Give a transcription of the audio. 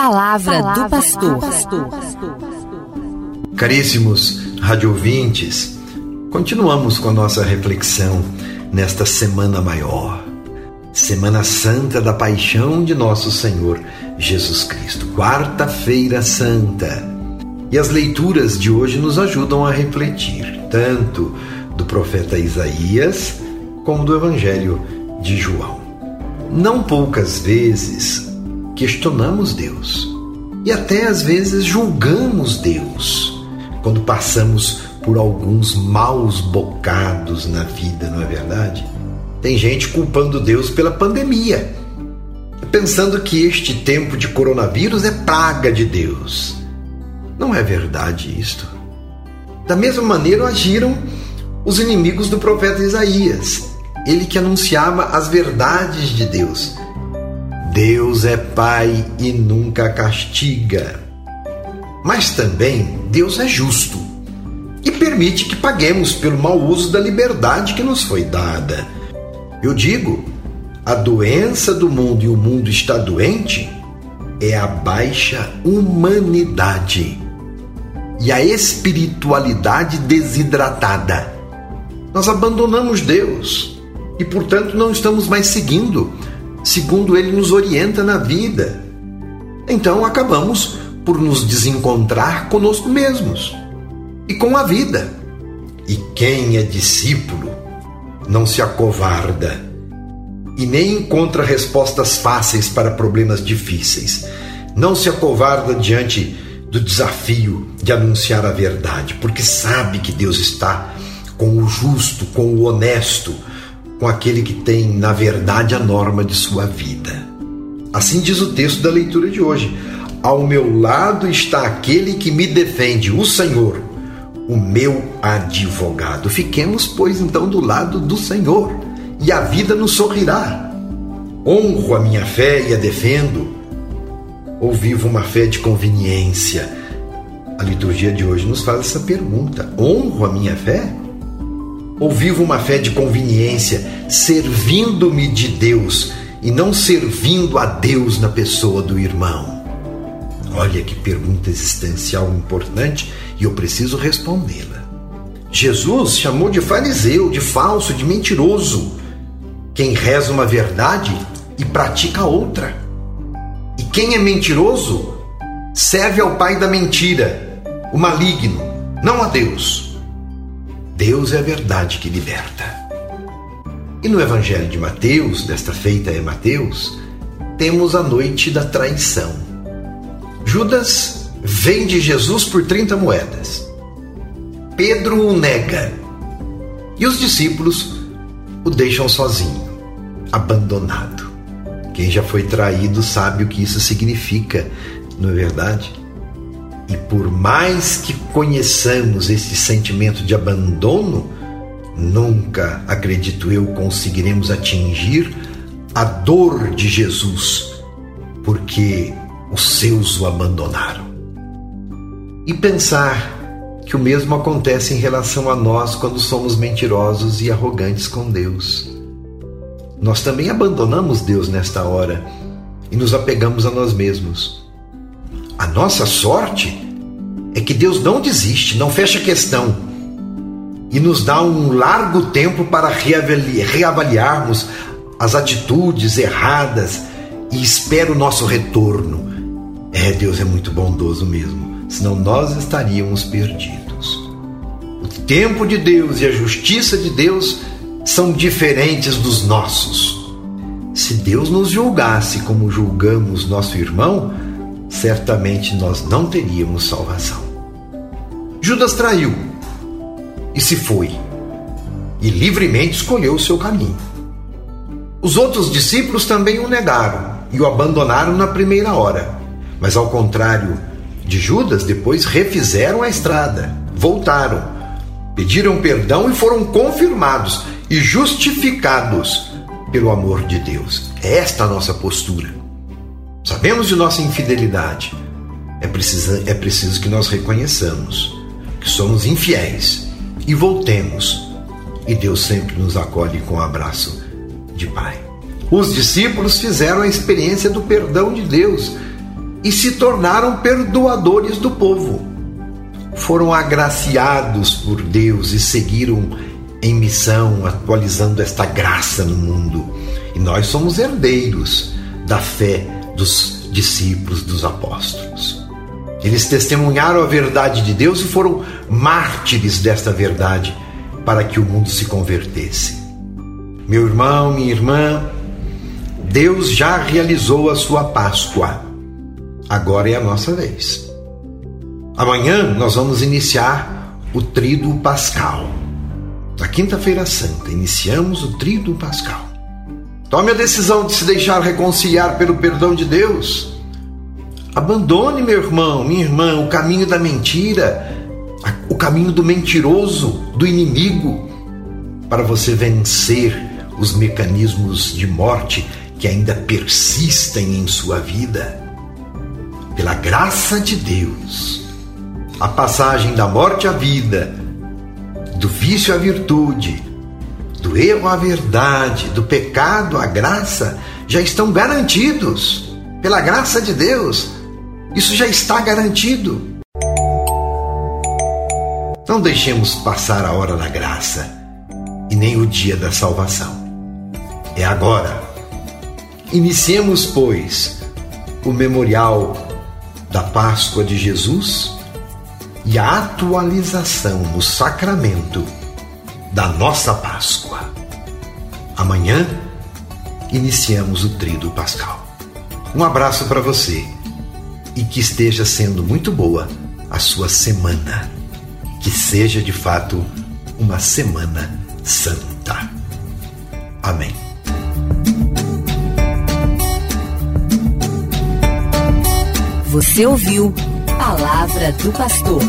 palavra, palavra do pastor. Caríssimos radiovintes, continuamos com a nossa reflexão nesta semana maior. Semana Santa da Paixão de Nosso Senhor Jesus Cristo, Quarta-feira Santa. E as leituras de hoje nos ajudam a refletir, tanto do profeta Isaías como do Evangelho de João. Não poucas vezes questionamos Deus e até às vezes julgamos Deus quando passamos por alguns maus bocados na vida, não é verdade? Tem gente culpando Deus pela pandemia, pensando que este tempo de coronavírus é praga de Deus. Não é verdade isto. Da mesma maneira agiram os inimigos do profeta Isaías, ele que anunciava as verdades de Deus. Deus é Pai e nunca castiga. Mas também Deus é justo e permite que paguemos pelo mau uso da liberdade que nos foi dada. Eu digo, a doença do mundo e o mundo está doente é a baixa humanidade e a espiritualidade desidratada. Nós abandonamos Deus e, portanto, não estamos mais seguindo segundo Ele nos orienta na vida. Então acabamos por nos desencontrar conosco mesmos e com a vida. E quem é discípulo não se acovarda e nem encontra respostas fáceis para problemas difíceis. Não se acovarda diante do desafio de anunciar a verdade, porque sabe que Deus está com o justo, com o honesto, com aquele que tem, na verdade, a norma de sua vida. Assim diz o texto da leitura de hoje. Ao meu lado está aquele que me defende, o Senhor, o meu advogado. Fiquemos, pois, então do lado do Senhor, e a vida nos sorrirá. Honro a minha fé e a defendo, ou vivo uma fé de conveniência? A liturgia de hoje nos faz essa pergunta: honro a minha fé? Ou vivo uma fé de conveniência, servindo-me de Deus e não servindo a Deus na pessoa do irmão? Olha que pergunta existencial importante e eu preciso respondê-la. Jesus chamou de fariseu, de falso, de mentiroso quem reza uma verdade e pratica outra. E quem é mentiroso serve ao pai da mentira, o maligno, não a Deus. Deus é a verdade que liberta. E no Evangelho de Mateus, desta feita é Mateus, temos a noite da traição. Judas vende Jesus por 30 moedas. Pedro o nega. E os discípulos o deixam sozinho, abandonado. Quem já foi traído sabe o que isso significa, não é verdade? E por mais que conheçamos esse sentimento de abandono, nunca, acredito eu, conseguiremos atingir a dor de Jesus, porque os seus o abandonaram. E pensar que o mesmo acontece em relação a nós quando somos mentirosos e arrogantes com Deus. Nós também abandonamos Deus nesta hora e nos apegamos a nós mesmos. A nossa sorte é que Deus não desiste, não fecha questão e nos dá um largo tempo para reavaliarmos as atitudes erradas e espera o nosso retorno. É, Deus é muito bondoso mesmo, senão nós estaríamos perdidos. O tempo de Deus e a justiça de Deus são diferentes dos nossos. Se Deus nos julgasse como julgamos nosso irmão, certamente nós não teríamos salvação. Judas traiu e se foi, e livremente escolheu o seu caminho. Os outros discípulos também o negaram e o abandonaram na primeira hora, mas ao contrário de Judas, depois refizeram a estrada, voltaram, pediram perdão e foram confirmados e justificados pelo amor de Deus. É esta a nossa postura. Sabemos de nossa infidelidade. É preciso, é preciso que nós reconheçamos que somos infiéis e voltemos. E Deus sempre nos acolhe com um abraço de Pai. Os discípulos fizeram a experiência do perdão de Deus e se tornaram perdoadores do povo. Foram agraciados por Deus e seguiram em missão, atualizando esta graça no mundo. E nós somos herdeiros da fé dos discípulos, dos apóstolos. Eles testemunharam a verdade de Deus e foram mártires desta verdade para que o mundo se convertesse. Meu irmão, minha irmã, Deus já realizou a sua Páscoa. Agora é a nossa vez. Amanhã nós vamos iniciar o Tríduo Pascal. Na Quinta-feira Santa, iniciamos o Tríduo Pascal. Tome a decisão de se deixar reconciliar pelo perdão de Deus. Abandone, meu irmão, minha irmã, o caminho da mentira, o caminho do mentiroso, do inimigo, para você vencer os mecanismos de morte que ainda persistem em sua vida. Pela graça de Deus, a passagem da morte à vida, do vício à virtude, do erro à verdade, do pecado à graça, já estão garantidos. Pela graça de Deus, isso já está garantido. Não deixemos passar a hora da graça e nem o dia da salvação. É agora. Iniciemos, pois, o memorial da Páscoa de Jesus e a atualização no sacramento da nossa Páscoa. Amanhã iniciamos o Tríduo Pascal. Um abraço para você e que esteja sendo muito boa a sua semana. Que seja de fato uma semana santa. Amém. Você ouviu Palavra do Pastor.